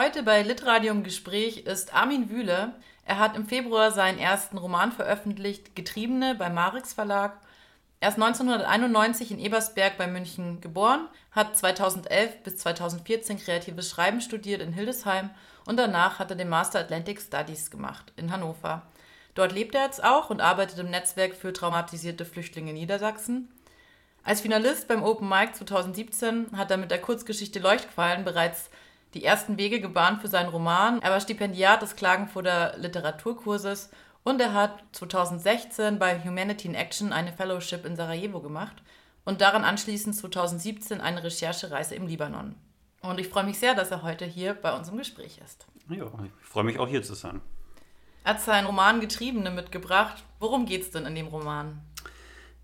Heute bei Litradio im Gespräch ist Armin Wühle. Er hat im Februar seinen ersten Roman veröffentlicht, Getriebene beim Marix Verlag. Er ist 1991 in Ebersberg bei München geboren, hat 2011 bis 2014 kreatives Schreiben studiert in Hildesheim und danach hat er den Master Atlantic Studies gemacht in Hannover. Dort lebt er jetzt auch und arbeitet im Netzwerk für traumatisierte Flüchtlinge in Niedersachsen. Als Finalist beim Open Mic 2017 hat er mit der Kurzgeschichte Leuchtquallen bereits die ersten Wege gebahnt für seinen Roman. Er war Stipendiat des Klagenfurter Literaturkurses und er hat 2016 bei Humanity in Action eine Fellowship in Sarajevo gemacht und daran anschließend 2017 eine Recherchereise im Libanon. Und ich freue mich sehr, dass er heute hier bei uns im Gespräch ist. Ja, ich freue mich auch hier zu sein. Er hat seinen Roman Getriebene mitgebracht. Worum geht es denn in dem Roman?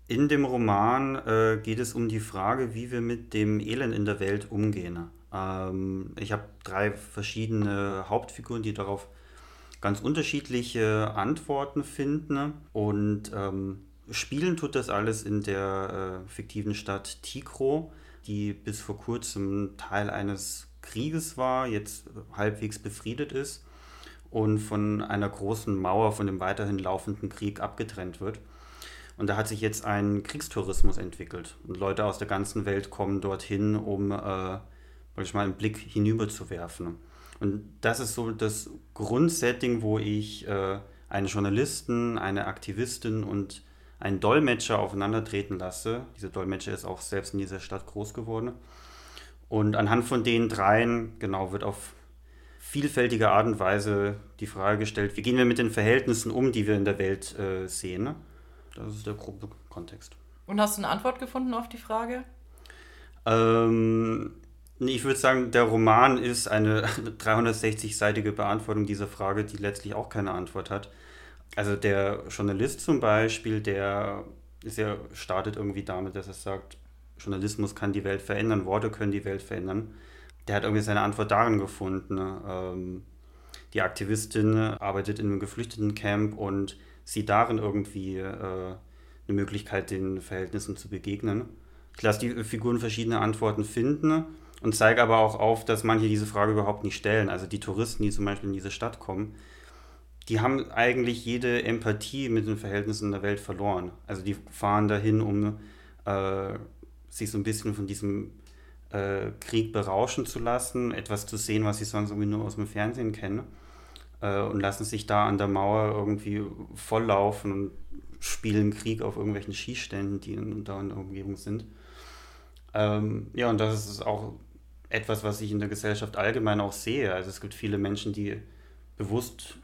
In dem Roman äh, geht es um die Frage, wie wir mit dem Elend in der Welt umgehen. Ähm, ich habe drei verschiedene Hauptfiguren, die darauf ganz unterschiedliche Antworten finden. Und ähm, spielen tut das alles in der äh, fiktiven Stadt Tikro, die bis vor kurzem Teil eines Krieges war, jetzt halbwegs befriedet ist und von einer großen Mauer von dem weiterhin laufenden Krieg abgetrennt wird. Und da hat sich jetzt ein Kriegstourismus entwickelt. Und Leute aus der ganzen Welt kommen dorthin, um äh, mal einen Blick hinüber zu werfen. Und das ist so das Grundsetting, wo ich äh, einen Journalisten, eine Aktivistin und einen Dolmetscher aufeinandertreten lasse. Dieser Dolmetscher ist auch selbst in dieser Stadt groß geworden. Und anhand von den dreien, genau, wird auf vielfältige Art und Weise die Frage gestellt, wie gehen wir mit den Verhältnissen um, die wir in der Welt äh, sehen. Das ist der grobe Kontext. Und hast du eine Antwort gefunden auf die Frage? Ähm, ich würde sagen, der Roman ist eine 360-seitige Beantwortung dieser Frage, die letztlich auch keine Antwort hat. Also der Journalist zum Beispiel, der ist ja, startet irgendwie damit, dass er sagt, Journalismus kann die Welt verändern, Worte können die Welt verändern. Der hat irgendwie seine Antwort darin gefunden. Ähm, die Aktivistin arbeitet in einem Geflüchtetencamp und sieht darin irgendwie äh, eine Möglichkeit, den Verhältnissen zu begegnen. Ich lasse die Figuren verschiedene Antworten finden und zeige aber auch auf, dass manche diese Frage überhaupt nicht stellen. Also die Touristen, die zum Beispiel in diese Stadt kommen, die haben eigentlich jede Empathie mit den Verhältnissen der Welt verloren. Also die fahren dahin, um äh, sich so ein bisschen von diesem äh, Krieg berauschen zu lassen, etwas zu sehen, was sie sonst irgendwie nur aus dem Fernsehen kennen äh, und lassen sich da an der Mauer irgendwie volllaufen und spielen Krieg auf irgendwelchen Skiständen, die in, da in der Umgebung sind. Ähm, ja, und das ist auch etwas, was ich in der Gesellschaft allgemein auch sehe. Also es gibt viele Menschen, die bewusst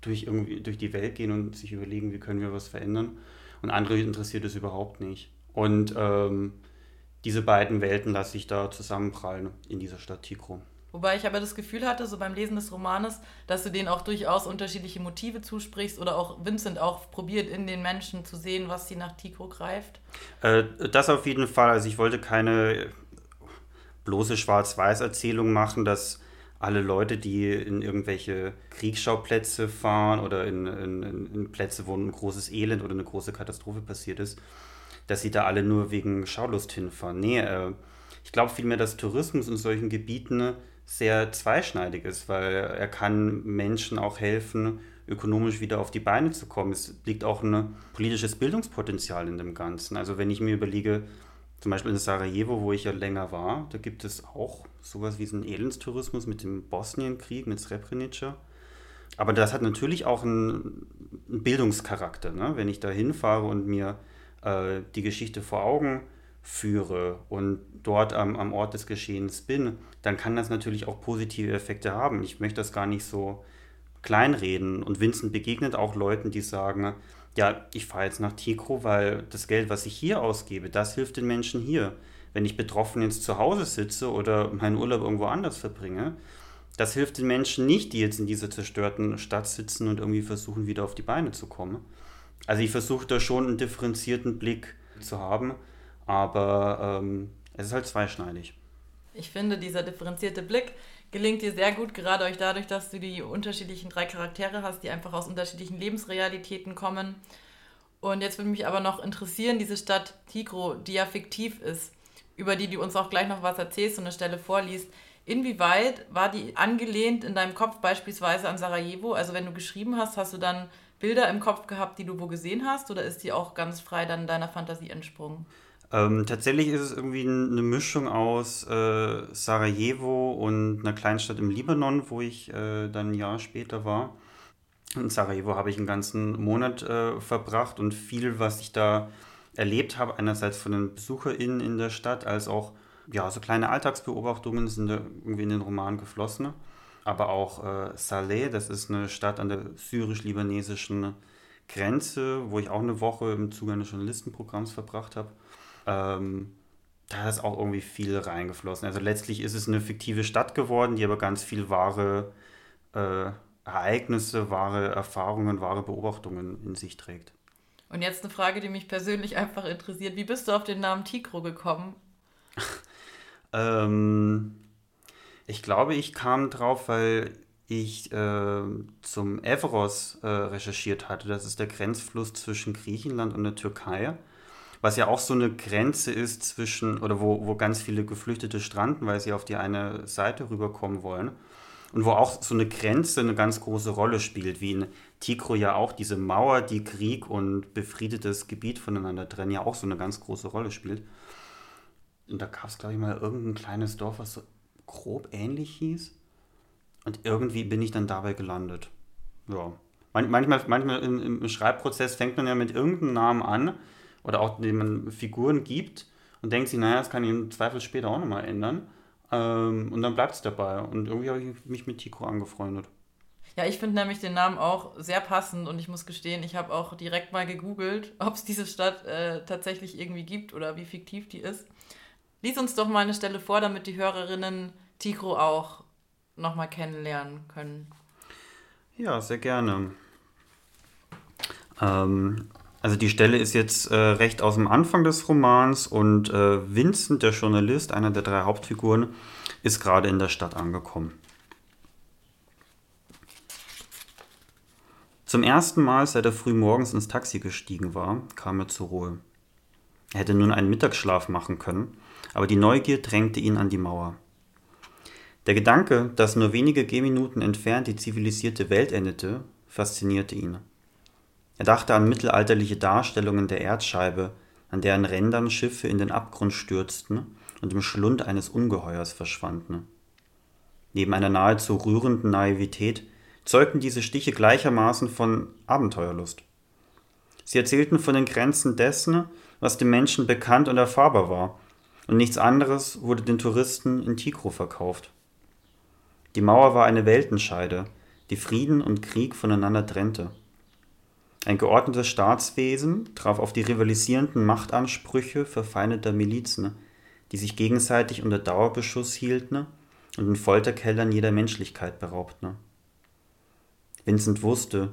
durch, irgendwie, durch die Welt gehen und sich überlegen, wie können wir was verändern. Und andere interessiert es überhaupt nicht. Und ähm, diese beiden Welten lasse ich da zusammenprallen in dieser Stadt Tikro. Wobei ich aber das Gefühl hatte, so beim Lesen des Romanes, dass du denen auch durchaus unterschiedliche Motive zusprichst oder auch Vincent auch probiert, in den Menschen zu sehen, was sie nach Tikro greift. Äh, das auf jeden Fall. Also ich wollte keine bloße Schwarz-Weiß-Erzählung machen, dass alle Leute, die in irgendwelche Kriegsschauplätze fahren oder in, in, in, Plätze, wo ein großes Elend oder eine große Katastrophe passiert ist, dass sie da alle nur wegen Schaulust hinfahren. Nee, äh, ich glaube vielmehr, dass Tourismus in solchen Gebieten sehr zweischneidig ist, weil er kann Menschen auch helfen, ökonomisch wieder auf die Beine zu kommen. Es liegt auch ein politisches Bildungspotenzial in dem Ganzen. Also wenn ich mir überlege, zum Beispiel in Sarajevo, wo ich ja länger war, da gibt es auch sowas wie einen Elendstourismus mit dem Bosnienkrieg, mit Srebrenica. Aber das hat natürlich auch einen, einen Bildungscharakter. Ne? Wenn ich da hinfahre und mir äh, die Geschichte vor Augen führe und dort am, am Ort des Geschehens bin, dann kann das natürlich auch positive Effekte haben. Ich möchte das gar nicht so kleinreden. Und Vincent begegnet auch Leuten, die sagen, ja, ich fahre jetzt nach Tikro, weil das Geld, was ich hier ausgebe, das hilft den Menschen hier. Wenn ich betroffen jetzt zu Hause sitze oder meinen Urlaub irgendwo anders verbringe, das hilft den Menschen nicht, die jetzt in dieser zerstörten Stadt sitzen und irgendwie versuchen, wieder auf die Beine zu kommen. Also ich versuche da schon einen differenzierten Blick zu haben, aber ähm, es ist halt zweischneidig. Ich finde, dieser differenzierte Blick gelingt dir sehr gut, gerade euch dadurch, dass du die unterschiedlichen drei Charaktere hast, die einfach aus unterschiedlichen Lebensrealitäten kommen. Und jetzt würde mich aber noch interessieren, diese Stadt Tigro, die ja fiktiv ist, über die du uns auch gleich noch was erzählst und eine Stelle vorliest, Inwieweit war die angelehnt in deinem Kopf beispielsweise an Sarajevo? Also wenn du geschrieben hast, hast du dann Bilder im Kopf gehabt, die du wo gesehen hast, oder ist die auch ganz frei dann deiner Fantasie entsprungen? Ähm, tatsächlich ist es irgendwie eine Mischung aus äh, Sarajevo und einer Kleinstadt im Libanon, wo ich äh, dann ein Jahr später war. In Sarajevo habe ich einen ganzen Monat äh, verbracht und viel, was ich da erlebt habe, einerseits von den BesucherInnen in der Stadt, als auch ja, so kleine Alltagsbeobachtungen sind da irgendwie in den Roman geflossen. Aber auch äh, Saleh, das ist eine Stadt an der syrisch-libanesischen Grenze, wo ich auch eine Woche im Zuge eines Journalistenprogramms verbracht habe. Ähm, da ist auch irgendwie viel reingeflossen. Also letztlich ist es eine fiktive Stadt geworden, die aber ganz viel wahre äh, Ereignisse, wahre Erfahrungen, wahre Beobachtungen in sich trägt. Und jetzt eine Frage, die mich persönlich einfach interessiert. Wie bist du auf den Namen Tigro gekommen? ähm, ich glaube, ich kam drauf, weil ich äh, zum Evros äh, recherchiert hatte. Das ist der Grenzfluss zwischen Griechenland und der Türkei was ja auch so eine Grenze ist zwischen, oder wo, wo ganz viele Geflüchtete stranden, weil sie auf die eine Seite rüberkommen wollen. Und wo auch so eine Grenze eine ganz große Rolle spielt, wie in Tigro ja auch diese Mauer, die Krieg und befriedetes Gebiet voneinander trennen, ja auch so eine ganz große Rolle spielt. Und da gab es, glaube ich, mal irgendein kleines Dorf, was so grob ähnlich hieß. Und irgendwie bin ich dann dabei gelandet. Ja. manchmal manchmal im Schreibprozess fängt man ja mit irgendeinem Namen an, oder auch dem man Figuren gibt und denkt sich, naja, das kann ich im Zweifel später auch nochmal ändern. Ähm, und dann bleibt es dabei. Und irgendwie habe ich mich mit Tico angefreundet. Ja, ich finde nämlich den Namen auch sehr passend und ich muss gestehen, ich habe auch direkt mal gegoogelt, ob es diese Stadt äh, tatsächlich irgendwie gibt oder wie fiktiv die ist. Lies uns doch mal eine Stelle vor, damit die Hörerinnen Tigro auch nochmal kennenlernen können. Ja, sehr gerne. Ähm, also die Stelle ist jetzt äh, recht aus dem Anfang des Romans und äh, Vincent, der Journalist, einer der drei Hauptfiguren, ist gerade in der Stadt angekommen. Zum ersten Mal, seit er früh morgens ins Taxi gestiegen war, kam er zur Ruhe. Er hätte nun einen Mittagsschlaf machen können, aber die Neugier drängte ihn an die Mauer. Der Gedanke, dass nur wenige Gehminuten entfernt die zivilisierte Welt endete, faszinierte ihn. Er dachte an mittelalterliche Darstellungen der Erdscheibe, an deren Rändern Schiffe in den Abgrund stürzten und im Schlund eines Ungeheuers verschwanden. Neben einer nahezu rührenden Naivität zeugten diese Stiche gleichermaßen von Abenteuerlust. Sie erzählten von den Grenzen dessen, was dem Menschen bekannt und erfahrbar war, und nichts anderes wurde den Touristen in Tigro verkauft. Die Mauer war eine Weltenscheide, die Frieden und Krieg voneinander trennte. Ein geordnetes Staatswesen traf auf die rivalisierenden Machtansprüche verfeindeter Milizen, die sich gegenseitig unter Dauerbeschuss hielten und in Folterkellern jeder Menschlichkeit beraubten. Vincent wusste,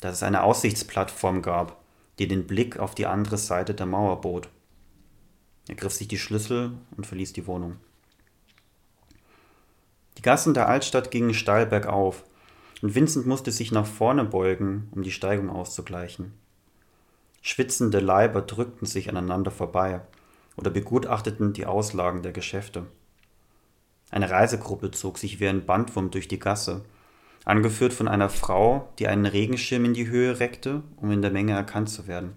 dass es eine Aussichtsplattform gab, die den Blick auf die andere Seite der Mauer bot. Er griff sich die Schlüssel und verließ die Wohnung. Die Gassen der Altstadt gingen steil bergauf, und Vincent musste sich nach vorne beugen, um die Steigung auszugleichen. Schwitzende Leiber drückten sich aneinander vorbei oder begutachteten die Auslagen der Geschäfte. Eine Reisegruppe zog sich wie ein Bandwurm durch die Gasse, angeführt von einer Frau, die einen Regenschirm in die Höhe reckte, um in der Menge erkannt zu werden.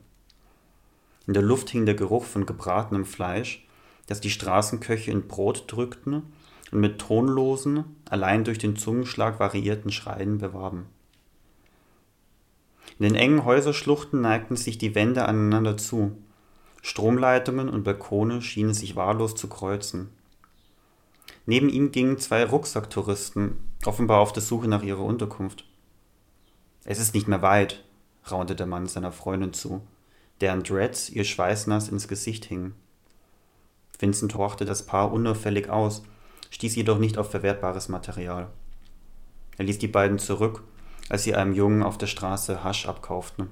In der Luft hing der Geruch von gebratenem Fleisch, das die Straßenköche in Brot drückten und mit tonlosen, allein durch den Zungenschlag variierten Schreien bewarben. In den engen Häuserschluchten neigten sich die Wände aneinander zu. Stromleitungen und Balkone schienen sich wahllos zu kreuzen. Neben ihm gingen zwei Rucksacktouristen, offenbar auf der Suche nach ihrer Unterkunft. Es ist nicht mehr weit, raunte der Mann seiner Freundin zu, deren Dreads ihr schweißnass ins Gesicht hingen. Vincent horchte das Paar unauffällig aus stieß jedoch nicht auf verwertbares Material. Er ließ die beiden zurück, als sie einem Jungen auf der Straße Hasch abkauften.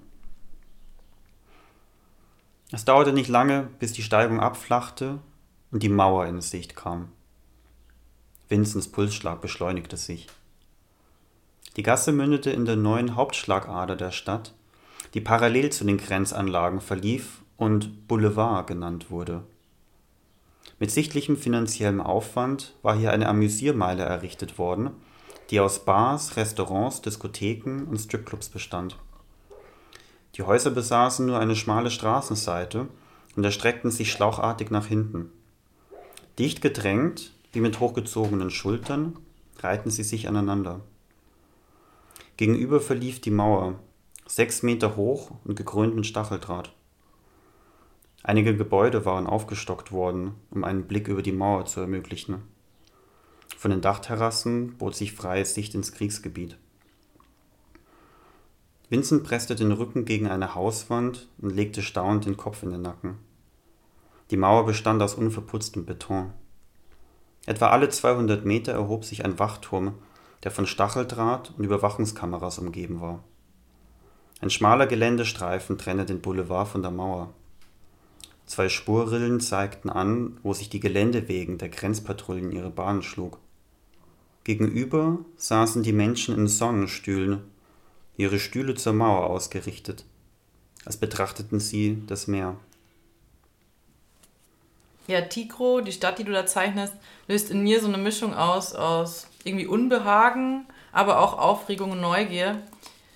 Es dauerte nicht lange, bis die Steigung abflachte und die Mauer in Sicht kam. Vincents Pulsschlag beschleunigte sich. Die Gasse mündete in der neuen Hauptschlagader der Stadt, die parallel zu den Grenzanlagen verlief und Boulevard genannt wurde. Mit sichtlichem finanziellem Aufwand war hier eine Amüsiermeile errichtet worden, die aus Bars, Restaurants, Diskotheken und Stripclubs bestand. Die Häuser besaßen nur eine schmale Straßenseite und erstreckten sich schlauchartig nach hinten. Dicht gedrängt, wie mit hochgezogenen Schultern, reihten sie sich aneinander. Gegenüber verlief die Mauer, sechs Meter hoch und gekrönt mit Stacheldraht. Einige Gebäude waren aufgestockt worden, um einen Blick über die Mauer zu ermöglichen. Von den Dachterrassen bot sich freie Sicht ins Kriegsgebiet. Vincent presste den Rücken gegen eine Hauswand und legte staunend den Kopf in den Nacken. Die Mauer bestand aus unverputztem Beton. Etwa alle 200 Meter erhob sich ein Wachturm, der von Stacheldraht und Überwachungskameras umgeben war. Ein schmaler Geländestreifen trennte den Boulevard von der Mauer. Zwei Spurrillen zeigten an, wo sich die Geländewegen der Grenzpatrouillen ihre Bahnen schlug. Gegenüber saßen die Menschen in Sonnenstühlen ihre Stühle zur Mauer ausgerichtet, als betrachteten sie das Meer. Ja, Tikro, die Stadt, die du da zeichnest, löst in mir so eine Mischung aus, aus irgendwie Unbehagen, aber auch Aufregung und Neugier.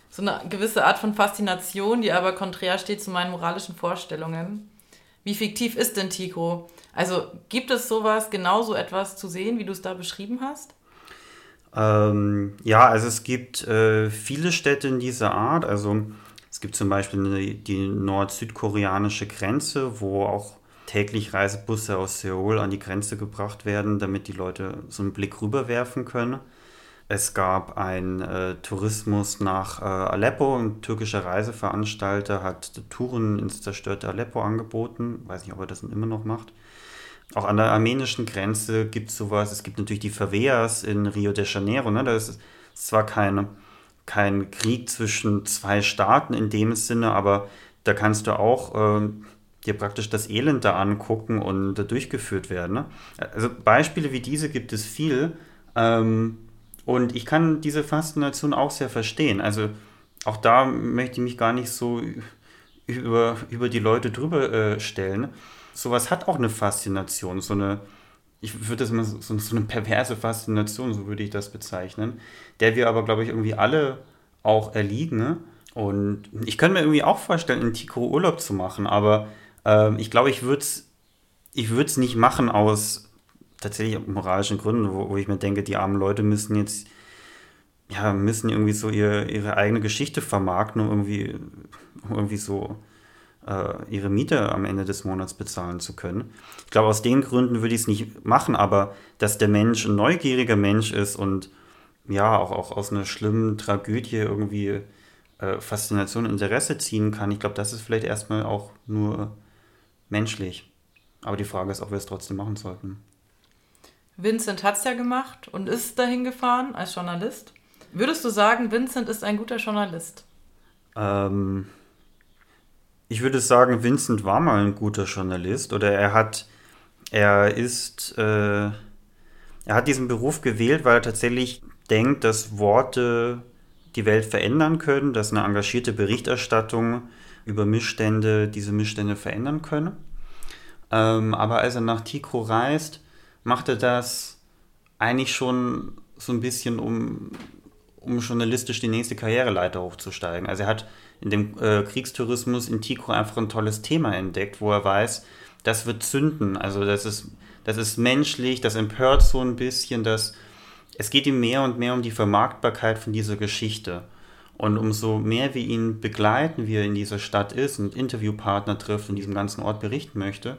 So eine gewisse Art von Faszination, die aber konträr steht zu meinen moralischen Vorstellungen. Wie fiktiv ist denn Tikro? Also gibt es sowas, genauso etwas zu sehen, wie du es da beschrieben hast? Ähm, ja, also es gibt äh, viele Städte in dieser Art. Also es gibt zum Beispiel eine, die nord-südkoreanische Grenze, wo auch täglich Reisebusse aus Seoul an die Grenze gebracht werden, damit die Leute so einen Blick rüberwerfen können. Es gab einen äh, Tourismus nach äh, Aleppo. Ein türkischer Reiseveranstalter hat Touren ins zerstörte Aleppo angeboten. Weiß nicht, ob er das immer noch macht. Auch an der armenischen Grenze gibt es sowas. Es gibt natürlich die Favelas in Rio de Janeiro. Ne? Da ist zwar kein, kein Krieg zwischen zwei Staaten in dem Sinne, aber da kannst du auch äh, dir praktisch das Elend da angucken und da durchgeführt werden. Ne? Also Beispiele wie diese gibt es viel. Ähm, und ich kann diese Faszination auch sehr verstehen. Also auch da möchte ich mich gar nicht so über, über die Leute drüber äh, stellen sowas hat auch eine Faszination, so eine, ich würde das mal so, so eine perverse Faszination, so würde ich das bezeichnen, der wir aber, glaube ich, irgendwie alle auch erliegen. Ne? Und ich könnte mir irgendwie auch vorstellen, in Tico Urlaub zu machen, aber äh, ich glaube, ich würde es ich nicht machen aus tatsächlich moralischen Gründen, wo, wo ich mir denke, die armen Leute müssen jetzt ja, müssen irgendwie so ihr, ihre eigene Geschichte vermarkten, um irgendwie, irgendwie so äh, ihre Miete am Ende des Monats bezahlen zu können. Ich glaube, aus den Gründen würde ich es nicht machen, aber dass der Mensch ein neugieriger Mensch ist und ja, auch, auch aus einer schlimmen Tragödie irgendwie äh, Faszination und Interesse ziehen kann, ich glaube, das ist vielleicht erstmal auch nur menschlich. Aber die Frage ist, ob wir es trotzdem machen sollten. Vincent hat es ja gemacht und ist dahin gefahren als Journalist. Würdest du sagen, Vincent ist ein guter Journalist? Ähm, ich würde sagen, Vincent war mal ein guter Journalist oder er hat, er ist, äh, er hat diesen Beruf gewählt, weil er tatsächlich denkt, dass Worte die Welt verändern können, dass eine engagierte Berichterstattung über Missstände diese Missstände verändern können. Ähm, aber als er nach Tikro reist, macht er das eigentlich schon so ein bisschen, um, um journalistisch die nächste Karriereleiter hochzusteigen. Also er hat in dem äh, Kriegstourismus in Tico einfach ein tolles Thema entdeckt, wo er weiß, das wird zünden. Also das ist, das ist menschlich, das empört so ein bisschen, dass es geht ihm mehr und mehr um die Vermarktbarkeit von dieser Geschichte. Und umso mehr wir ihn begleiten, wie er in dieser Stadt ist und Interviewpartner trifft und diesem ganzen Ort berichten möchte,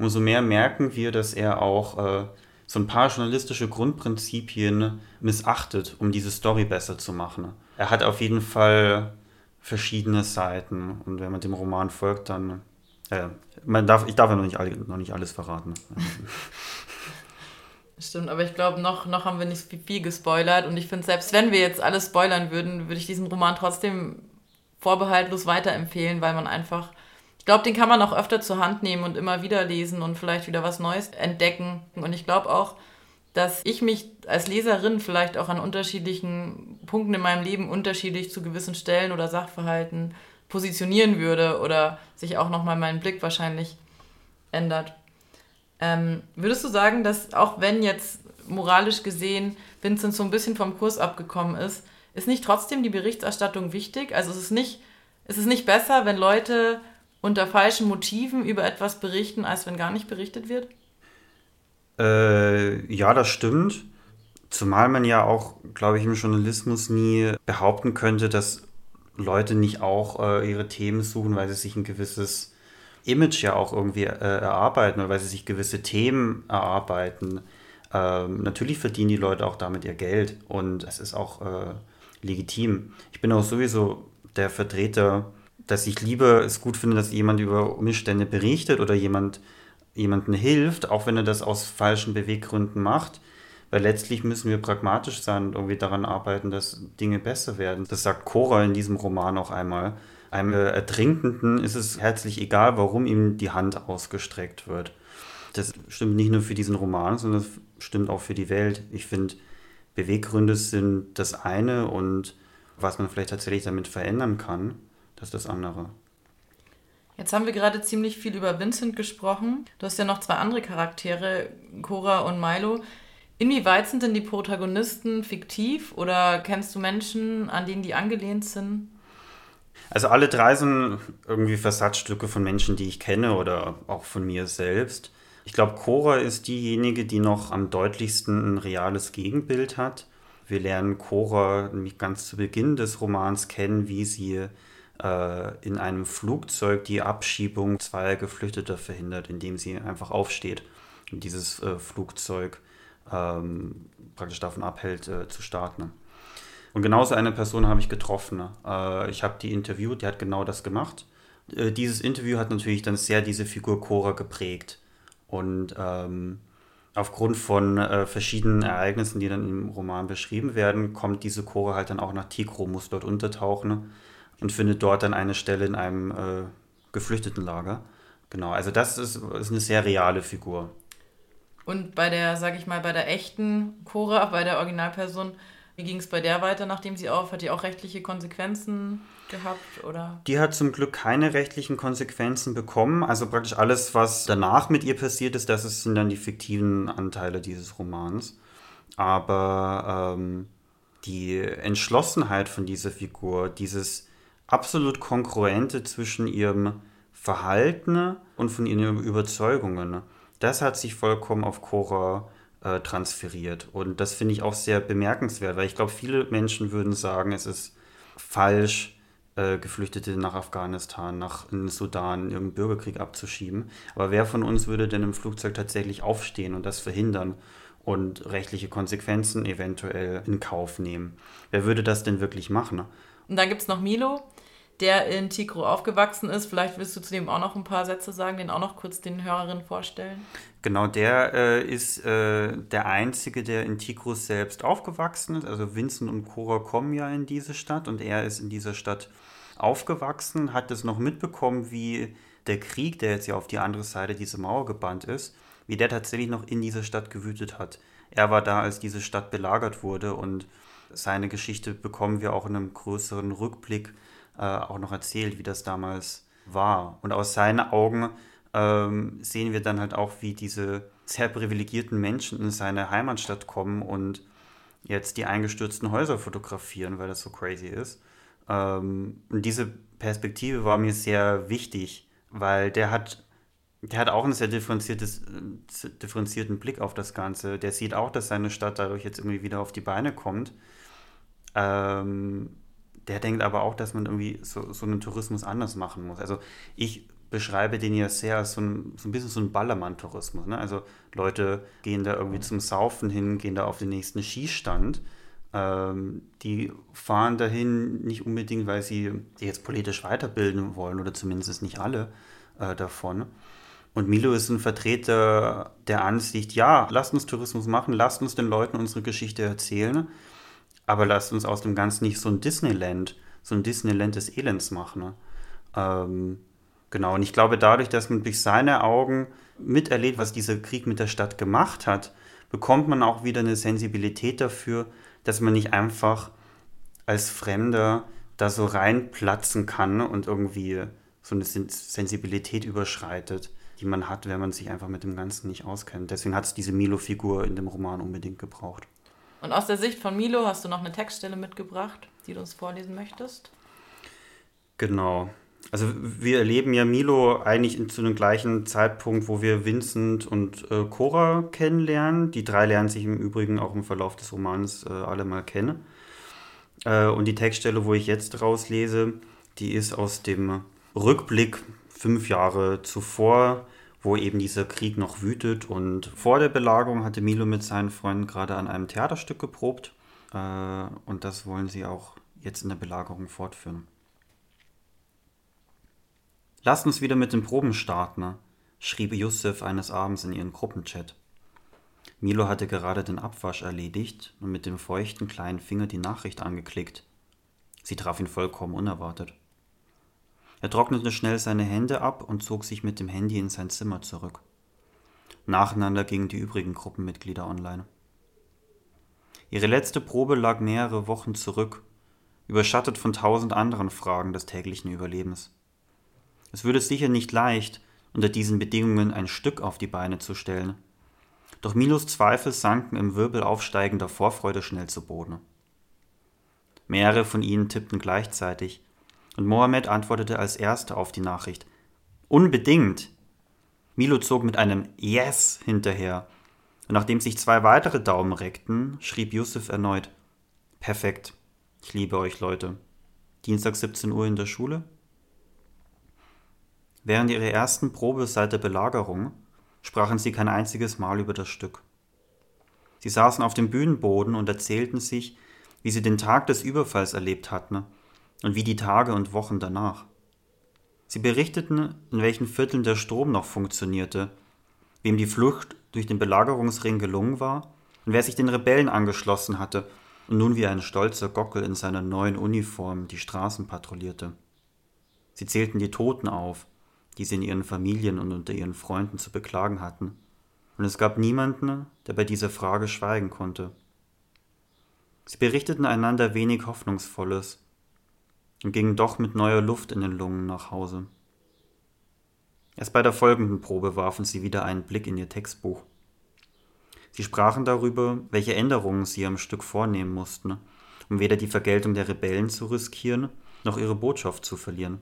umso mehr merken wir, dass er auch äh, so ein paar journalistische Grundprinzipien missachtet, um diese Story besser zu machen. Er hat auf jeden Fall verschiedene Seiten. Und wenn man dem Roman folgt, dann. Äh, man darf, ich darf ja noch nicht, noch nicht alles verraten. Stimmt, aber ich glaube, noch, noch haben wir nicht viel gespoilert. Und ich finde, selbst wenn wir jetzt alles spoilern würden, würde ich diesen Roman trotzdem vorbehaltlos weiterempfehlen, weil man einfach. Ich glaube, den kann man auch öfter zur Hand nehmen und immer wieder lesen und vielleicht wieder was Neues entdecken. Und ich glaube auch, dass ich mich als Leserin vielleicht auch an unterschiedlichen Punkten in meinem Leben unterschiedlich zu gewissen Stellen oder Sachverhalten positionieren würde oder sich auch nochmal mein Blick wahrscheinlich ändert. Ähm, würdest du sagen, dass auch wenn jetzt moralisch gesehen Vincent so ein bisschen vom Kurs abgekommen ist, ist nicht trotzdem die Berichterstattung wichtig? Also es ist es nicht besser, wenn Leute unter falschen Motiven über etwas berichten, als wenn gar nicht berichtet wird? Äh, ja, das stimmt. Zumal man ja auch, glaube ich, im Journalismus nie behaupten könnte, dass Leute nicht auch äh, ihre Themen suchen, weil sie sich ein gewisses Image ja auch irgendwie äh, erarbeiten oder weil sie sich gewisse Themen erarbeiten. Ähm, natürlich verdienen die Leute auch damit ihr Geld und es ist auch äh, legitim. Ich bin auch sowieso der Vertreter, dass ich lieber es gut finde, dass jemand über Umstände berichtet oder jemand jemandem hilft, auch wenn er das aus falschen Beweggründen macht. Weil letztlich müssen wir pragmatisch sein und irgendwie daran arbeiten, dass Dinge besser werden. Das sagt Cora in diesem Roman auch einmal. Einem Ertrinkenden ist es herzlich egal, warum ihm die Hand ausgestreckt wird. Das stimmt nicht nur für diesen Roman, sondern das stimmt auch für die Welt. Ich finde, Beweggründe sind das eine und was man vielleicht tatsächlich damit verändern kann, das ist das andere. Jetzt haben wir gerade ziemlich viel über Vincent gesprochen. Du hast ja noch zwei andere Charaktere, Cora und Milo. Inwieweit sind denn die Protagonisten fiktiv oder kennst du Menschen, an denen die angelehnt sind? Also alle drei sind irgendwie Versatzstücke von Menschen, die ich kenne oder auch von mir selbst. Ich glaube, Cora ist diejenige, die noch am deutlichsten ein reales Gegenbild hat. Wir lernen Cora ganz zu Beginn des Romans kennen, wie sie in einem Flugzeug die Abschiebung zweier Geflüchteter verhindert, indem sie einfach aufsteht und dieses äh, Flugzeug ähm, praktisch davon abhält, äh, zu starten. Und genauso eine Person habe ich getroffen. Äh, ich habe die interviewt, die hat genau das gemacht. Äh, dieses Interview hat natürlich dann sehr diese Figur Cora geprägt. Und ähm, aufgrund von äh, verschiedenen Ereignissen, die dann im Roman beschrieben werden, kommt diese Cora halt dann auch nach Tigro, muss dort untertauchen und findet dort dann eine Stelle in einem äh, Geflüchtetenlager. Genau, also das ist, ist eine sehr reale Figur. Und bei der, sag ich mal, bei der echten Cora, bei der Originalperson, wie ging es bei der weiter, nachdem sie auf? Hat die auch rechtliche Konsequenzen gehabt? Oder? Die hat zum Glück keine rechtlichen Konsequenzen bekommen. Also praktisch alles, was danach mit ihr passiert ist, das sind dann die fiktiven Anteile dieses Romans. Aber ähm, die Entschlossenheit von dieser Figur, dieses absolut Kongruente zwischen ihrem Verhalten und von ihren Überzeugungen, das hat sich vollkommen auf Cora äh, transferiert. Und das finde ich auch sehr bemerkenswert, weil ich glaube, viele Menschen würden sagen, es ist falsch, äh, Geflüchtete nach Afghanistan, nach in Sudan, irgendeinen Bürgerkrieg abzuschieben. Aber wer von uns würde denn im Flugzeug tatsächlich aufstehen und das verhindern? und rechtliche Konsequenzen eventuell in Kauf nehmen. Wer würde das denn wirklich machen? Und dann gibt es noch Milo, der in Tigro aufgewachsen ist. Vielleicht willst du zu dem auch noch ein paar Sätze sagen, den auch noch kurz den Hörerinnen vorstellen. Genau, der äh, ist äh, der Einzige, der in Tigro selbst aufgewachsen ist. Also Vincent und Cora kommen ja in diese Stadt und er ist in dieser Stadt aufgewachsen, hat es noch mitbekommen, wie der Krieg, der jetzt ja auf die andere Seite dieser Mauer gebannt ist, wie der tatsächlich noch in dieser Stadt gewütet hat. Er war da, als diese Stadt belagert wurde und seine Geschichte bekommen wir auch in einem größeren Rückblick äh, auch noch erzählt, wie das damals war. Und aus seinen Augen ähm, sehen wir dann halt auch, wie diese sehr privilegierten Menschen in seine Heimatstadt kommen und jetzt die eingestürzten Häuser fotografieren, weil das so crazy ist. Ähm, und diese Perspektive war mir sehr wichtig, weil der hat, der hat auch einen sehr differenziertes, äh, differenzierten Blick auf das Ganze. Der sieht auch, dass seine Stadt dadurch jetzt irgendwie wieder auf die Beine kommt. Ähm, der denkt aber auch, dass man irgendwie so, so einen Tourismus anders machen muss. Also ich beschreibe den ja sehr als so ein, so ein bisschen so ein Ballermann-Tourismus. Ne? Also Leute gehen da irgendwie zum Saufen hin, gehen da auf den nächsten Skistand. Ähm, die fahren dahin nicht unbedingt, weil sie sich jetzt politisch weiterbilden wollen oder zumindest nicht alle äh, davon. Und Milo ist ein Vertreter der Ansicht, ja, lasst uns Tourismus machen, lasst uns den Leuten unsere Geschichte erzählen aber lasst uns aus dem Ganzen nicht so ein Disneyland, so ein Disneyland des Elends machen. Ne? Ähm, genau, und ich glaube, dadurch, dass man durch seine Augen miterlebt, was dieser Krieg mit der Stadt gemacht hat, bekommt man auch wieder eine Sensibilität dafür, dass man nicht einfach als Fremder da so reinplatzen kann und irgendwie so eine Sensibilität überschreitet, die man hat, wenn man sich einfach mit dem Ganzen nicht auskennt. Deswegen hat es diese Milo-Figur in dem Roman unbedingt gebraucht. Und aus der Sicht von Milo hast du noch eine Textstelle mitgebracht, die du uns vorlesen möchtest? Genau. Also wir erleben ja Milo eigentlich zu einem gleichen Zeitpunkt, wo wir Vincent und äh, Cora kennenlernen. Die drei lernen sich im Übrigen auch im Verlauf des Romans äh, alle mal kennen. Äh, und die Textstelle, wo ich jetzt rauslese, die ist aus dem Rückblick fünf Jahre zuvor, wo eben dieser Krieg noch wütet. Und vor der Belagerung hatte Milo mit seinen Freunden gerade an einem Theaterstück geprobt. Äh, und das wollen sie auch jetzt in der Belagerung fortführen. Lasst uns wieder mit den Proben starten, schrieb Yusuf eines Abends in ihren Gruppenchat. Milo hatte gerade den Abwasch erledigt und mit dem feuchten kleinen Finger die Nachricht angeklickt. Sie traf ihn vollkommen unerwartet. Er trocknete schnell seine Hände ab und zog sich mit dem Handy in sein Zimmer zurück. Nacheinander gingen die übrigen Gruppenmitglieder online. Ihre letzte Probe lag mehrere Wochen zurück, überschattet von tausend anderen Fragen des täglichen Überlebens. Es würde sicher nicht leicht, unter diesen Bedingungen ein Stück auf die Beine zu stellen. Doch Milos Zweifel sanken im Wirbel aufsteigender Vorfreude schnell zu Boden. Mehrere von ihnen tippten gleichzeitig, und Mohammed antwortete als erster auf die Nachricht. Unbedingt! Milo zog mit einem Yes hinterher, und nachdem sich zwei weitere Daumen reckten, schrieb Yusuf erneut Perfekt. Ich liebe euch, Leute. Dienstag 17 Uhr in der Schule? Während ihrer ersten Probe seit der Belagerung sprachen sie kein einziges Mal über das Stück. Sie saßen auf dem Bühnenboden und erzählten sich, wie sie den Tag des Überfalls erlebt hatten und wie die Tage und Wochen danach. Sie berichteten, in welchen Vierteln der Strom noch funktionierte, wem die Flucht durch den Belagerungsring gelungen war und wer sich den Rebellen angeschlossen hatte und nun wie ein stolzer Gockel in seiner neuen Uniform die Straßen patrouillierte. Sie zählten die Toten auf, die sie in ihren Familien und unter ihren Freunden zu beklagen hatten, und es gab niemanden, der bei dieser Frage schweigen konnte. Sie berichteten einander wenig Hoffnungsvolles und gingen doch mit neuer Luft in den Lungen nach Hause. Erst bei der folgenden Probe warfen sie wieder einen Blick in ihr Textbuch. Sie sprachen darüber, welche Änderungen sie am Stück vornehmen mussten, um weder die Vergeltung der Rebellen zu riskieren, noch ihre Botschaft zu verlieren.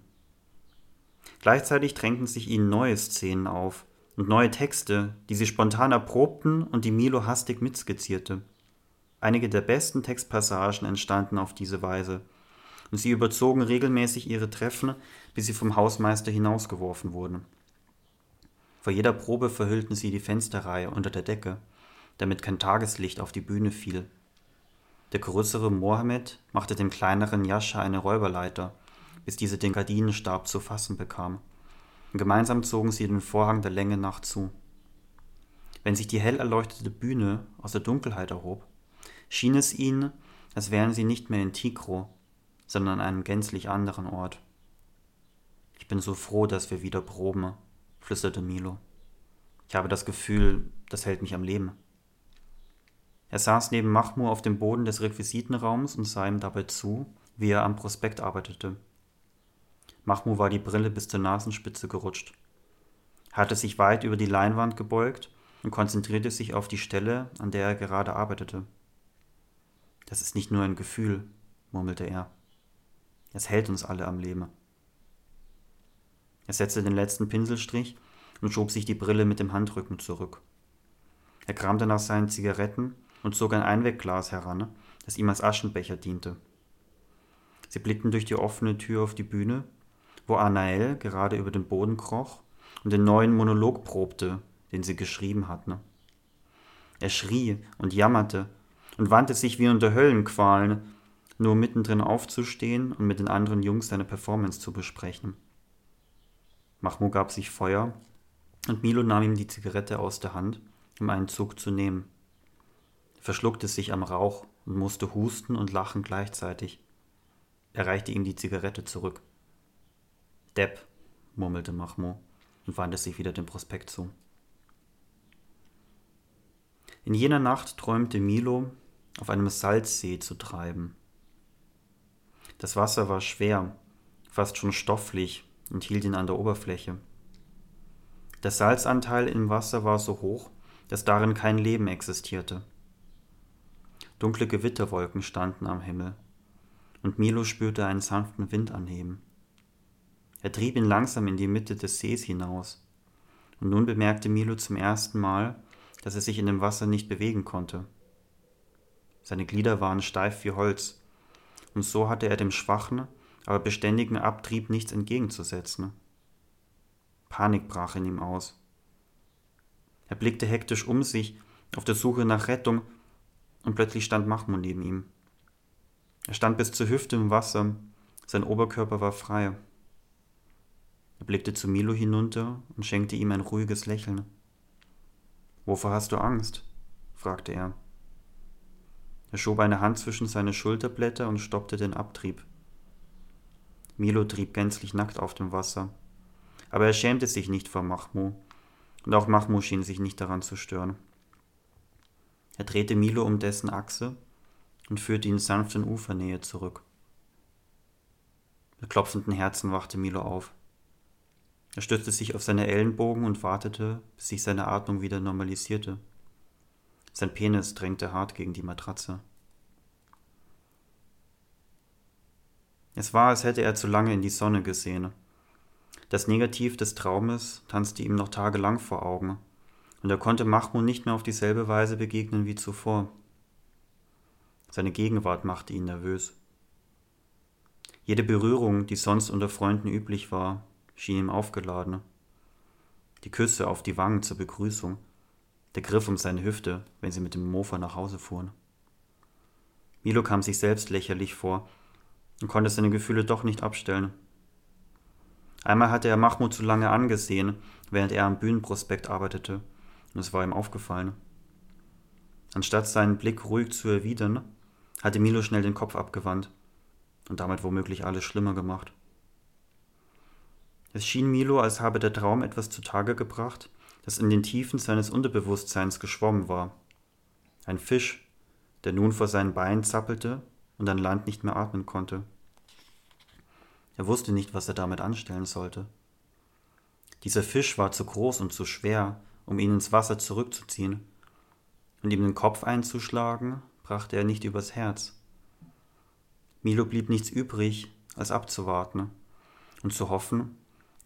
Gleichzeitig drängten sich ihnen neue Szenen auf und neue Texte, die sie spontan erprobten und die Milo hastig mitskizzierte. Einige der besten Textpassagen entstanden auf diese Weise, und sie überzogen regelmäßig ihre Treffen, bis sie vom Hausmeister hinausgeworfen wurden. Vor jeder Probe verhüllten sie die Fensterreihe unter der Decke, damit kein Tageslicht auf die Bühne fiel. Der größere Mohammed machte dem kleineren Jascha eine Räuberleiter bis diese den Gardinenstab zu fassen bekam. Und gemeinsam zogen sie den Vorhang der Länge nach zu. Wenn sich die hell erleuchtete Bühne aus der Dunkelheit erhob, schien es ihnen, als wären sie nicht mehr in Tigro, sondern an einem gänzlich anderen Ort. Ich bin so froh, dass wir wieder proben, flüsterte Milo. Ich habe das Gefühl, das hält mich am Leben. Er saß neben Mahmur auf dem Boden des Requisitenraums und sah ihm dabei zu, wie er am Prospekt arbeitete. Mahmoud war die Brille bis zur Nasenspitze gerutscht. Er hatte sich weit über die Leinwand gebeugt und konzentrierte sich auf die Stelle, an der er gerade arbeitete. Das ist nicht nur ein Gefühl, murmelte er. Es hält uns alle am Leben. Er setzte den letzten Pinselstrich und schob sich die Brille mit dem Handrücken zurück. Er kramte nach seinen Zigaretten und zog ein Einwegglas heran, das ihm als Aschenbecher diente. Sie blickten durch die offene Tür auf die Bühne wo Anael gerade über den Boden kroch und den neuen Monolog probte, den sie geschrieben hatten. Er schrie und jammerte und wandte sich wie unter Höllenqualen, nur mittendrin aufzustehen und mit den anderen Jungs seine Performance zu besprechen. Mahmoud gab sich Feuer und Milo nahm ihm die Zigarette aus der Hand, um einen Zug zu nehmen. Er verschluckte sich am Rauch und musste husten und lachen gleichzeitig. Er reichte ihm die Zigarette zurück. Depp, murmelte Mahmoud und wandte sich wieder dem Prospekt zu. In jener Nacht träumte Milo, auf einem Salzsee zu treiben. Das Wasser war schwer, fast schon stofflich und hielt ihn an der Oberfläche. Der Salzanteil im Wasser war so hoch, dass darin kein Leben existierte. Dunkle Gewitterwolken standen am Himmel, und Milo spürte einen sanften Wind anheben. Er trieb ihn langsam in die Mitte des Sees hinaus, und nun bemerkte Milo zum ersten Mal, dass er sich in dem Wasser nicht bewegen konnte. Seine Glieder waren steif wie Holz, und so hatte er dem schwachen, aber beständigen Abtrieb nichts entgegenzusetzen. Panik brach in ihm aus. Er blickte hektisch um sich, auf der Suche nach Rettung, und plötzlich stand Mahmoud neben ihm. Er stand bis zur Hüfte im Wasser, sein Oberkörper war frei. Er blickte zu Milo hinunter und schenkte ihm ein ruhiges Lächeln. Wovor hast du Angst? fragte er. Er schob eine Hand zwischen seine Schulterblätter und stoppte den Abtrieb. Milo trieb gänzlich nackt auf dem Wasser. Aber er schämte sich nicht vor Mahmoud, und auch Mahmoud schien sich nicht daran zu stören. Er drehte Milo um dessen Achse und führte ihn sanft in Ufernähe zurück. Mit klopfenden Herzen wachte Milo auf. Er stützte sich auf seine Ellenbogen und wartete, bis sich seine Atmung wieder normalisierte. Sein Penis drängte hart gegen die Matratze. Es war, als hätte er zu lange in die Sonne gesehen. Das Negativ des Traumes tanzte ihm noch tagelang vor Augen, und er konnte Mahmoud nicht mehr auf dieselbe Weise begegnen wie zuvor. Seine Gegenwart machte ihn nervös. Jede Berührung, die sonst unter Freunden üblich war, schien ihm aufgeladen. Die Küsse auf die Wangen zur Begrüßung, der Griff um seine Hüfte, wenn sie mit dem Mofa nach Hause fuhren. Milo kam sich selbst lächerlich vor und konnte seine Gefühle doch nicht abstellen. Einmal hatte er Mahmoud zu lange angesehen, während er am Bühnenprospekt arbeitete, und es war ihm aufgefallen. Anstatt seinen Blick ruhig zu erwidern, hatte Milo schnell den Kopf abgewandt und damit womöglich alles schlimmer gemacht. Es schien Milo, als habe der Traum etwas zutage gebracht, das in den Tiefen seines Unterbewusstseins geschwommen war. Ein Fisch, der nun vor seinen Beinen zappelte und an Land nicht mehr atmen konnte. Er wusste nicht, was er damit anstellen sollte. Dieser Fisch war zu groß und zu schwer, um ihn ins Wasser zurückzuziehen, und ihm den Kopf einzuschlagen, brachte er nicht übers Herz. Milo blieb nichts übrig, als abzuwarten und zu hoffen,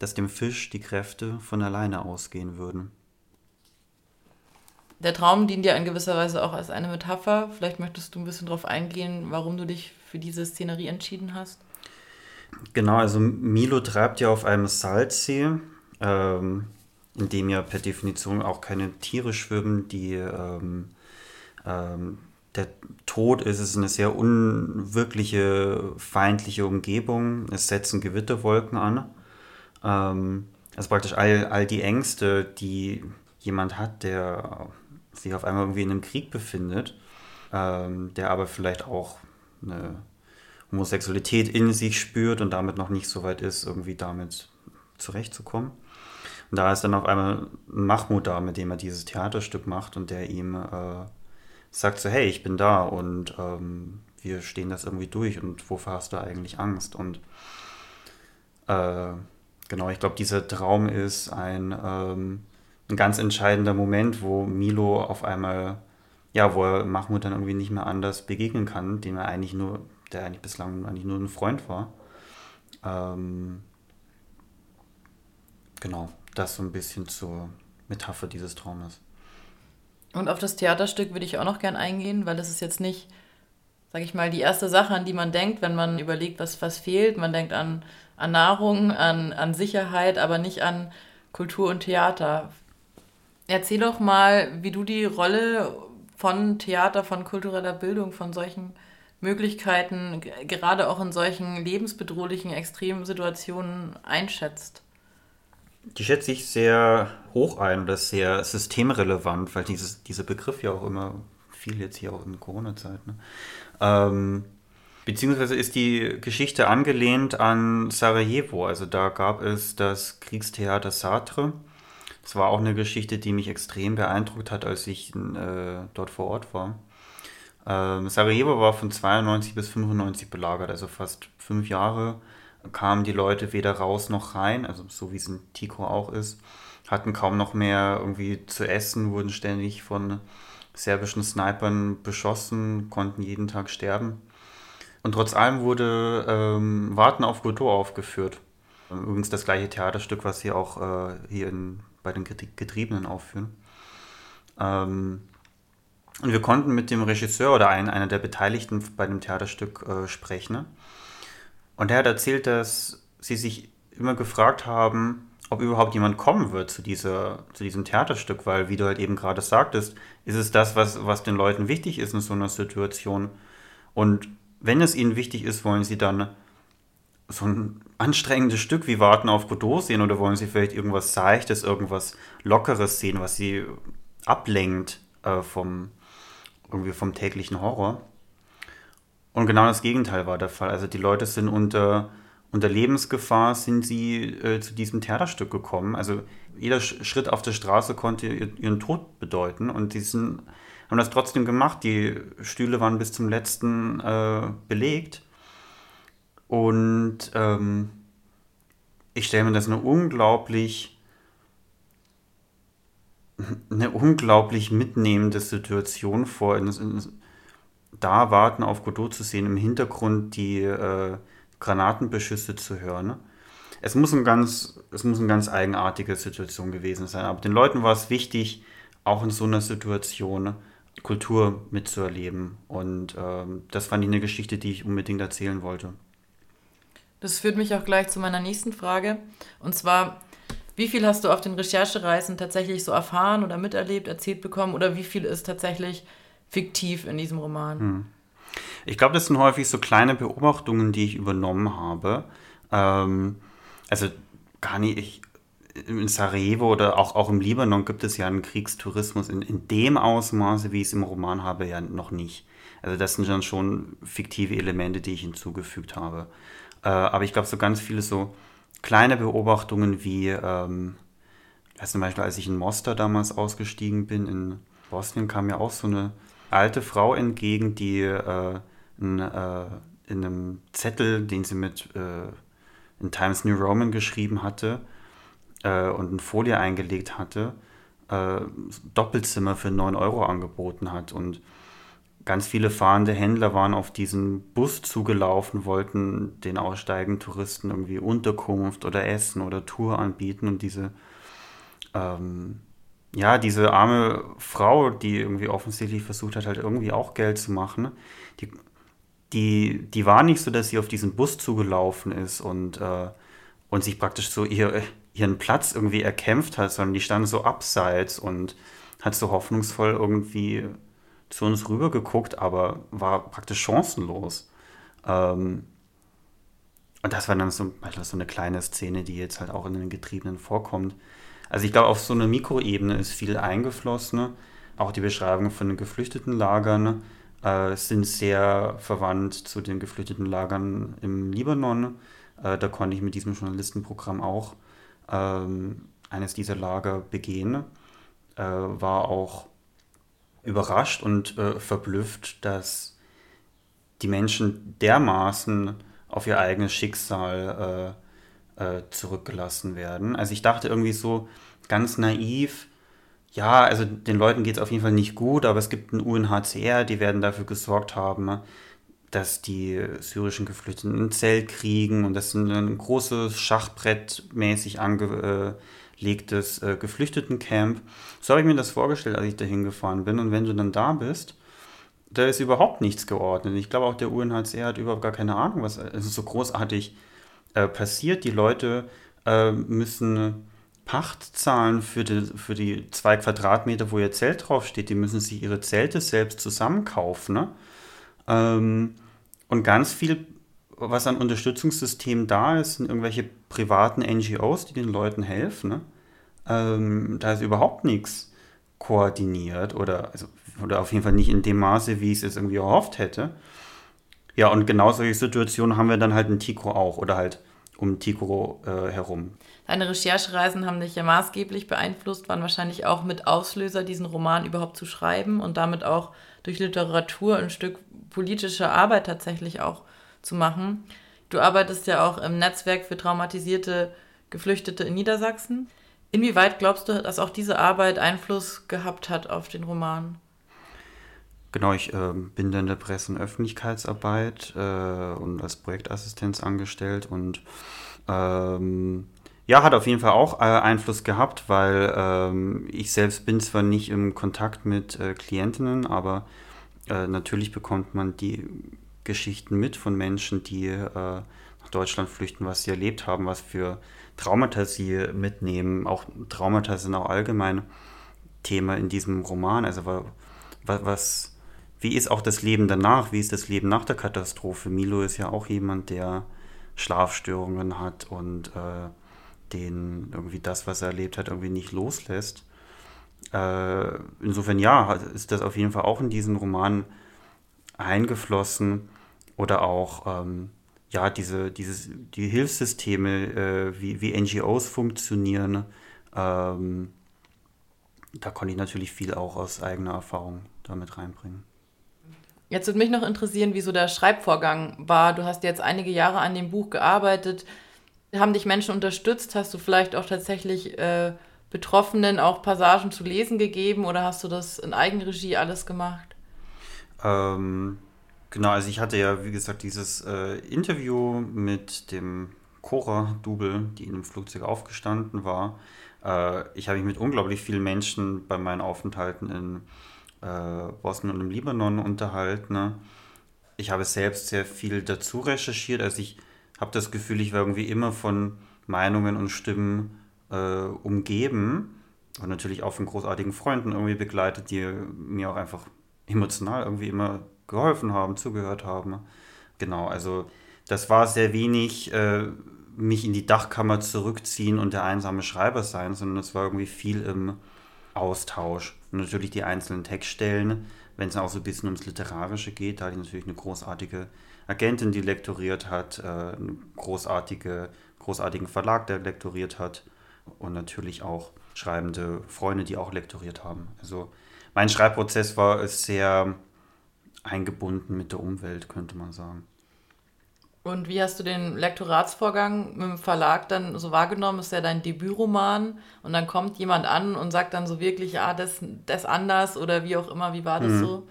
dass dem Fisch die Kräfte von alleine ausgehen würden. Der Traum dient ja in gewisser Weise auch als eine Metapher. Vielleicht möchtest du ein bisschen darauf eingehen, warum du dich für diese Szenerie entschieden hast. Genau, also Milo treibt ja auf einem Salzsee, ähm, in dem ja per Definition auch keine Tiere schwimmen, die ähm, ähm, der Tod ist, es ist eine sehr unwirkliche, feindliche Umgebung. Es setzen Gewitterwolken an. Ähm, also praktisch all, all die Ängste, die jemand hat, der sich auf einmal irgendwie in einem Krieg befindet, ähm, der aber vielleicht auch eine Homosexualität in sich spürt und damit noch nicht so weit ist, irgendwie damit zurechtzukommen. Und da ist dann auf einmal ein Mahmoud da, mit dem er dieses Theaterstück macht und der ihm äh, sagt so, hey, ich bin da und ähm, wir stehen das irgendwie durch und wovor hast du eigentlich Angst? Und äh, Genau, ich glaube, dieser Traum ist ein, ähm, ein ganz entscheidender Moment, wo Milo auf einmal, ja, wo er Mahmoud dann irgendwie nicht mehr anders begegnen kann, dem er eigentlich nur, der eigentlich bislang eigentlich nur ein Freund war. Ähm, genau, das so ein bisschen zur Metapher dieses Traumes. Und auf das Theaterstück würde ich auch noch gern eingehen, weil das ist jetzt nicht, sage ich mal, die erste Sache, an die man denkt, wenn man überlegt, was, was fehlt. Man denkt an an Nahrung, an, an Sicherheit, aber nicht an Kultur und Theater. Erzähl doch mal, wie du die Rolle von Theater, von kultureller Bildung, von solchen Möglichkeiten, gerade auch in solchen lebensbedrohlichen, extremen Situationen einschätzt. Die schätze ich sehr hoch ein ist sehr systemrelevant, weil dieses, dieser Begriff ja auch immer viel jetzt hier auch in Corona-Zeit. Ne? Ähm, Beziehungsweise ist die Geschichte angelehnt an Sarajevo. Also da gab es das Kriegstheater Sartre. Das war auch eine Geschichte, die mich extrem beeindruckt hat, als ich äh, dort vor Ort war. Ähm, Sarajevo war von 92 bis 95 belagert, also fast fünf Jahre kamen die Leute weder raus noch rein, also so wie es in Tico auch ist, hatten kaum noch mehr irgendwie zu essen, wurden ständig von serbischen Snipern beschossen, konnten jeden Tag sterben. Und trotz allem wurde ähm, Warten auf Godot aufgeführt. Übrigens das gleiche Theaterstück, was sie auch äh, hier in, bei den Getriebenen aufführen. Ähm, und wir konnten mit dem Regisseur oder ein, einer der Beteiligten bei dem Theaterstück äh, sprechen. Und er hat erzählt, dass sie sich immer gefragt haben, ob überhaupt jemand kommen wird zu, dieser, zu diesem Theaterstück, weil, wie du halt eben gerade sagtest, ist es das, was, was den Leuten wichtig ist in so einer Situation. Und wenn es ihnen wichtig ist, wollen sie dann so ein anstrengendes Stück wie Warten auf Godot sehen oder wollen sie vielleicht irgendwas Seichtes, irgendwas Lockeres sehen, was sie ablenkt äh, vom, irgendwie vom täglichen Horror. Und genau das Gegenteil war der Fall. Also die Leute sind unter, unter Lebensgefahr, sind sie äh, zu diesem Theaterstück gekommen. Also jeder Schritt auf der Straße konnte ihren Tod bedeuten und die sind, haben das trotzdem gemacht. Die Stühle waren bis zum letzten äh, belegt. Und ähm, ich stelle mir das eine unglaublich eine unglaublich mitnehmende Situation vor. In, in, da warten auf Godot zu sehen, im Hintergrund die äh, Granatenbeschüsse zu hören. Es muss, ein ganz, es muss eine ganz eigenartige Situation gewesen sein. Aber den Leuten war es wichtig, auch in so einer Situation Kultur mitzuerleben. Und ähm, das fand ich eine Geschichte, die ich unbedingt erzählen wollte. Das führt mich auch gleich zu meiner nächsten Frage. Und zwar, wie viel hast du auf den Recherchereisen tatsächlich so erfahren oder miterlebt, erzählt bekommen oder wie viel ist tatsächlich fiktiv in diesem Roman? Hm. Ich glaube, das sind häufig so kleine Beobachtungen, die ich übernommen habe. Ähm, also gar nicht, ich, in Sarajevo oder auch, auch im Libanon gibt es ja einen Kriegstourismus in, in dem Ausmaße, wie ich es im Roman habe, ja noch nicht. Also das sind dann schon fiktive Elemente, die ich hinzugefügt habe. Äh, aber ich glaube, so ganz viele so kleine Beobachtungen wie, ähm, zum Beispiel, als ich in Mostar damals ausgestiegen bin, in Bosnien kam mir auch so eine alte Frau entgegen, die äh, in, äh, in einem Zettel, den sie mit äh, in Times New Roman geschrieben hatte äh, und eine Folie eingelegt hatte, äh, Doppelzimmer für 9 Euro angeboten hat. Und ganz viele fahrende Händler waren auf diesen Bus zugelaufen, wollten den aussteigenden Touristen irgendwie Unterkunft oder Essen oder Tour anbieten und diese, ähm, ja, diese arme Frau, die irgendwie offensichtlich versucht hat, halt irgendwie auch Geld zu machen, die, die, war nicht so, dass sie auf diesen Bus zugelaufen ist und, äh, und sich praktisch so ihr, ihren Platz irgendwie erkämpft hat, sondern die stand so abseits und hat so hoffnungsvoll irgendwie zu uns rüber geguckt, aber war praktisch chancenlos. Ähm, und das war dann so, so eine kleine Szene, die jetzt halt auch in den Getriebenen vorkommt. Also ich glaube, auf so einer Mikroebene ist viel eingeflossen. Auch die Beschreibungen von den geflüchteten Lagern äh, sind sehr verwandt zu den geflüchteten Lagern im Libanon. Äh, da konnte ich mit diesem Journalistenprogramm auch ähm, eines dieser Lager begehen. Äh, war auch überrascht und äh, verblüfft, dass die Menschen dermaßen auf ihr eigenes Schicksal äh, äh, zurückgelassen werden. Also ich dachte irgendwie so ganz naiv, ja, also den Leuten geht es auf jeden Fall nicht gut, aber es gibt ein UNHCR, die werden dafür gesorgt haben, dass die syrischen Geflüchteten ein Zelt kriegen und das ist ein großes Schachbrett mäßig ange, äh, legtes äh, Geflüchtetencamp. So habe ich mir das vorgestellt, als ich da hingefahren bin. Und wenn du dann da bist, da ist überhaupt nichts geordnet. Ich glaube auch der UNHCR hat überhaupt gar keine Ahnung, was also so großartig äh, passiert. Die Leute äh, müssen Pacht zahlen für die, für die zwei Quadratmeter, wo ihr Zelt draufsteht. Die müssen sich ihre Zelte selbst zusammenkaufen. Ne? Ähm, und ganz viel was an Unterstützungssystemen da ist, sind irgendwelche privaten NGOs, die den Leuten helfen. Ne? Ähm, da ist überhaupt nichts koordiniert oder, also, oder auf jeden Fall nicht in dem Maße, wie ich es jetzt irgendwie erhofft hätte. Ja, und genau solche Situationen haben wir dann halt in Tico auch oder halt um Tico äh, herum. Deine Recherchereisen haben dich ja maßgeblich beeinflusst, waren wahrscheinlich auch mit Auslöser, diesen Roman überhaupt zu schreiben und damit auch durch Literatur ein Stück politische Arbeit tatsächlich auch zu machen. Du arbeitest ja auch im Netzwerk für traumatisierte Geflüchtete in Niedersachsen. Inwieweit glaubst du, dass auch diese Arbeit Einfluss gehabt hat auf den Roman? Genau, ich äh, bin in der Presse- und Öffentlichkeitsarbeit äh, und als Projektassistenz angestellt und ähm, ja, hat auf jeden Fall auch äh, Einfluss gehabt, weil ähm, ich selbst bin zwar nicht im Kontakt mit äh, Klientinnen, aber äh, natürlich bekommt man die Geschichten mit von Menschen, die äh, nach Deutschland flüchten, was sie erlebt haben, was für Traumata sie mitnehmen. Auch Traumata sind auch allgemein Thema in diesem Roman. Also was, wie ist auch das Leben danach? Wie ist das Leben nach der Katastrophe? Milo ist ja auch jemand, der Schlafstörungen hat und äh, den irgendwie das, was er erlebt hat, irgendwie nicht loslässt. Äh, insofern ja, ist das auf jeden Fall auch in diesen Roman eingeflossen oder auch ähm, ja, diese, dieses, die Hilfssysteme, äh, wie, wie NGOs funktionieren, ähm, da konnte ich natürlich viel auch aus eigener Erfahrung damit reinbringen. Jetzt würde mich noch interessieren, wie so der Schreibvorgang war. Du hast jetzt einige Jahre an dem Buch gearbeitet. Haben dich Menschen unterstützt? Hast du vielleicht auch tatsächlich äh, Betroffenen auch Passagen zu lesen gegeben oder hast du das in Eigenregie alles gemacht? Ähm, Genau, also ich hatte ja, wie gesagt, dieses äh, Interview mit dem Cora-Double, die in dem Flugzeug aufgestanden war. Äh, ich habe mich mit unglaublich vielen Menschen bei meinen Aufenthalten in äh, Bosnien und im Libanon unterhalten. Ich habe selbst sehr viel dazu recherchiert. Also ich habe das Gefühl, ich war irgendwie immer von Meinungen und Stimmen äh, umgeben und natürlich auch von großartigen Freunden irgendwie begleitet, die mir auch einfach emotional irgendwie immer geholfen haben, zugehört haben. Genau, also das war sehr wenig äh, mich in die Dachkammer zurückziehen und der einsame Schreiber sein, sondern es war irgendwie viel im Austausch. Und natürlich die einzelnen Textstellen, wenn es auch so ein bisschen ums Literarische geht, da hatte ich natürlich eine großartige Agentin, die lektoriert hat, äh, einen großartige, großartigen Verlag, der lektoriert hat und natürlich auch schreibende Freunde, die auch lektoriert haben. Also mein Schreibprozess war sehr eingebunden mit der Umwelt, könnte man sagen. Und wie hast du den Lektoratsvorgang mit dem Verlag dann so wahrgenommen? Ist ja dein Debütroman und dann kommt jemand an und sagt dann so wirklich, ah, das, das anders oder wie auch immer, wie war das hm. so?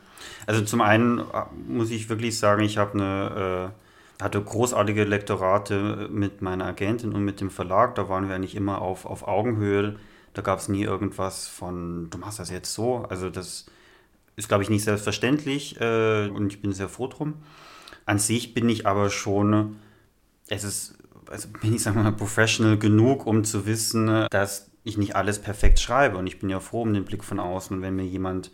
Also zum einen äh, muss ich wirklich sagen, ich habe eine, äh, hatte großartige Lektorate mit meiner Agentin und mit dem Verlag. Da waren wir eigentlich immer auf, auf Augenhöhe. Da gab es nie irgendwas von, du machst das jetzt so. Also das ist, glaube ich, nicht selbstverständlich äh, und ich bin sehr froh drum. An sich bin ich aber schon, es ist, also bin ich, wir mal, professional genug, um zu wissen, dass ich nicht alles perfekt schreibe. Und ich bin ja froh um den Blick von außen, wenn mir jemand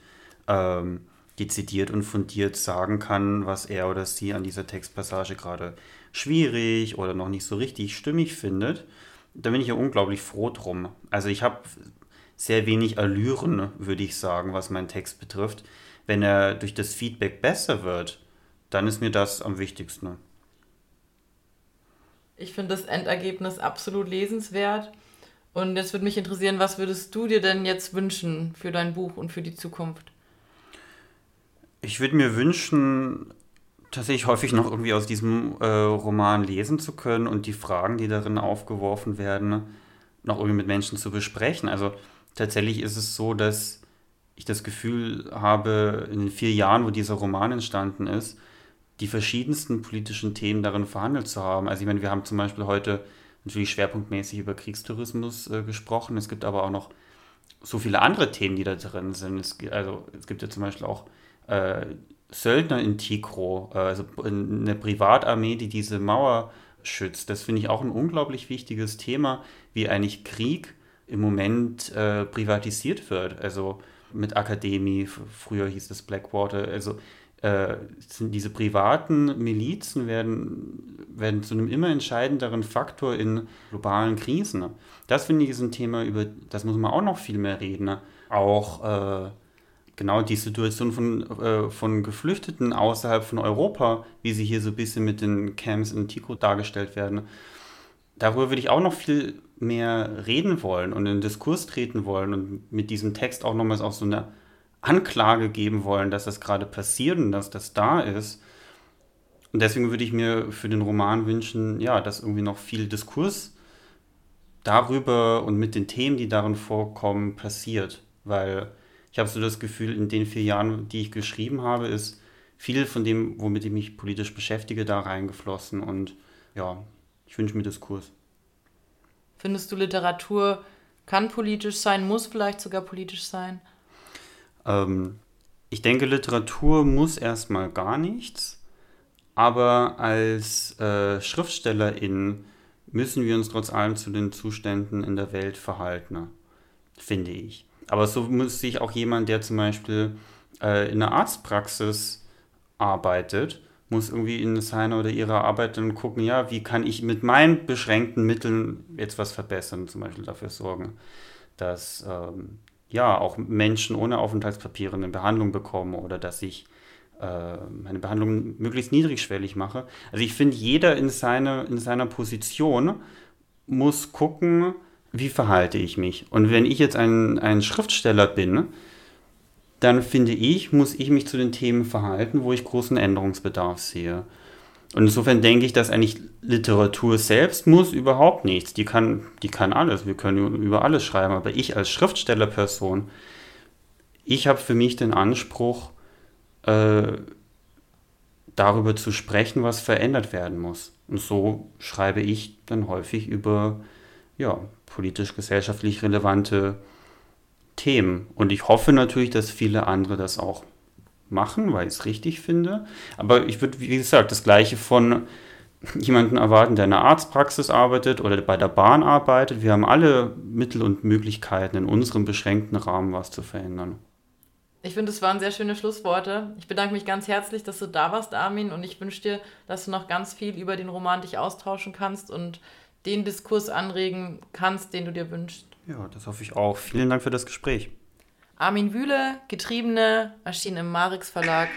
ähm, dezidiert und fundiert sagen kann, was er oder sie an dieser Textpassage gerade schwierig oder noch nicht so richtig stimmig findet. Da bin ich ja unglaublich froh drum. Also ich habe sehr wenig Allüren, würde ich sagen, was meinen Text betrifft. Wenn er durch das Feedback besser wird, dann ist mir das am wichtigsten. Ich finde das Endergebnis absolut lesenswert. Und jetzt würde mich interessieren, was würdest du dir denn jetzt wünschen für dein Buch und für die Zukunft? Ich würde mir wünschen, tatsächlich häufig noch irgendwie aus diesem äh, Roman lesen zu können und die Fragen, die darin aufgeworfen werden, noch irgendwie mit Menschen zu besprechen. Also tatsächlich ist es so, dass ich das Gefühl habe, in den vier Jahren, wo dieser Roman entstanden ist, die verschiedensten politischen Themen darin verhandelt zu haben. Also ich meine, wir haben zum Beispiel heute natürlich schwerpunktmäßig über Kriegstourismus äh, gesprochen. Es gibt aber auch noch so viele andere Themen, die da drin sind. Es, also es gibt ja zum Beispiel auch äh, Söldner in Tikro, äh, also eine Privatarmee, die diese Mauer schützt. Das finde ich auch ein unglaublich wichtiges Thema, wie eigentlich Krieg im Moment äh, privatisiert wird. Also mit Akademie, früher hieß es Blackwater, also äh, sind diese privaten Milizen werden, werden zu einem immer entscheidenderen Faktor in globalen Krisen. Das finde ich ist ein Thema, über das muss man auch noch viel mehr reden. Auch äh, genau die Situation von, äh, von Geflüchteten außerhalb von Europa, wie sie hier so ein bisschen mit den Camps in Tico dargestellt werden. Darüber würde ich auch noch viel mehr reden wollen und in den Diskurs treten wollen und mit diesem Text auch nochmals auch so eine Anklage geben wollen, dass das gerade passiert und dass das da ist. Und deswegen würde ich mir für den Roman wünschen, ja, dass irgendwie noch viel Diskurs darüber und mit den Themen, die darin vorkommen, passiert. Weil ich habe so das Gefühl, in den vier Jahren, die ich geschrieben habe, ist viel von dem, womit ich mich politisch beschäftige, da reingeflossen. Und ja, ich wünsche mir Diskurs. Findest du Literatur kann politisch sein, muss vielleicht sogar politisch sein? Ähm, ich denke, Literatur muss erstmal gar nichts, aber als äh, Schriftstellerin müssen wir uns trotz allem zu den Zuständen in der Welt verhalten, finde ich. Aber so muss sich auch jemand, der zum Beispiel äh, in einer Arztpraxis arbeitet, muss irgendwie in seiner oder ihrer Arbeit dann gucken, ja, wie kann ich mit meinen beschränkten Mitteln jetzt was verbessern, zum Beispiel dafür sorgen, dass ähm, ja auch Menschen ohne Aufenthaltspapiere eine Behandlung bekommen oder dass ich äh, meine Behandlung möglichst niedrigschwellig mache. Also ich finde, jeder in, seine, in seiner Position muss gucken, wie verhalte ich mich. Und wenn ich jetzt ein, ein Schriftsteller bin, dann finde ich, muss ich mich zu den Themen verhalten, wo ich großen Änderungsbedarf sehe. Und insofern denke ich, dass eigentlich Literatur selbst muss überhaupt nichts. Die kann, die kann alles. Wir können über alles schreiben. Aber ich als Schriftstellerperson, ich habe für mich den Anspruch, äh, darüber zu sprechen, was verändert werden muss. Und so schreibe ich dann häufig über ja, politisch-gesellschaftlich relevante Themen. Und ich hoffe natürlich, dass viele andere das auch machen, weil ich es richtig finde. Aber ich würde, wie gesagt, das Gleiche von jemandem erwarten, der in einer Arztpraxis arbeitet oder bei der Bahn arbeitet. Wir haben alle Mittel und Möglichkeiten, in unserem beschränkten Rahmen was zu verändern. Ich finde, es waren sehr schöne Schlussworte. Ich bedanke mich ganz herzlich, dass du da warst, Armin, und ich wünsche dir, dass du noch ganz viel über den Roman dich austauschen kannst und den Diskurs anregen kannst, den du dir wünschst. Ja, das hoffe ich auch. Vielen Dank für das Gespräch. Armin Wühle, Getriebene, erschien im Marix Verlag.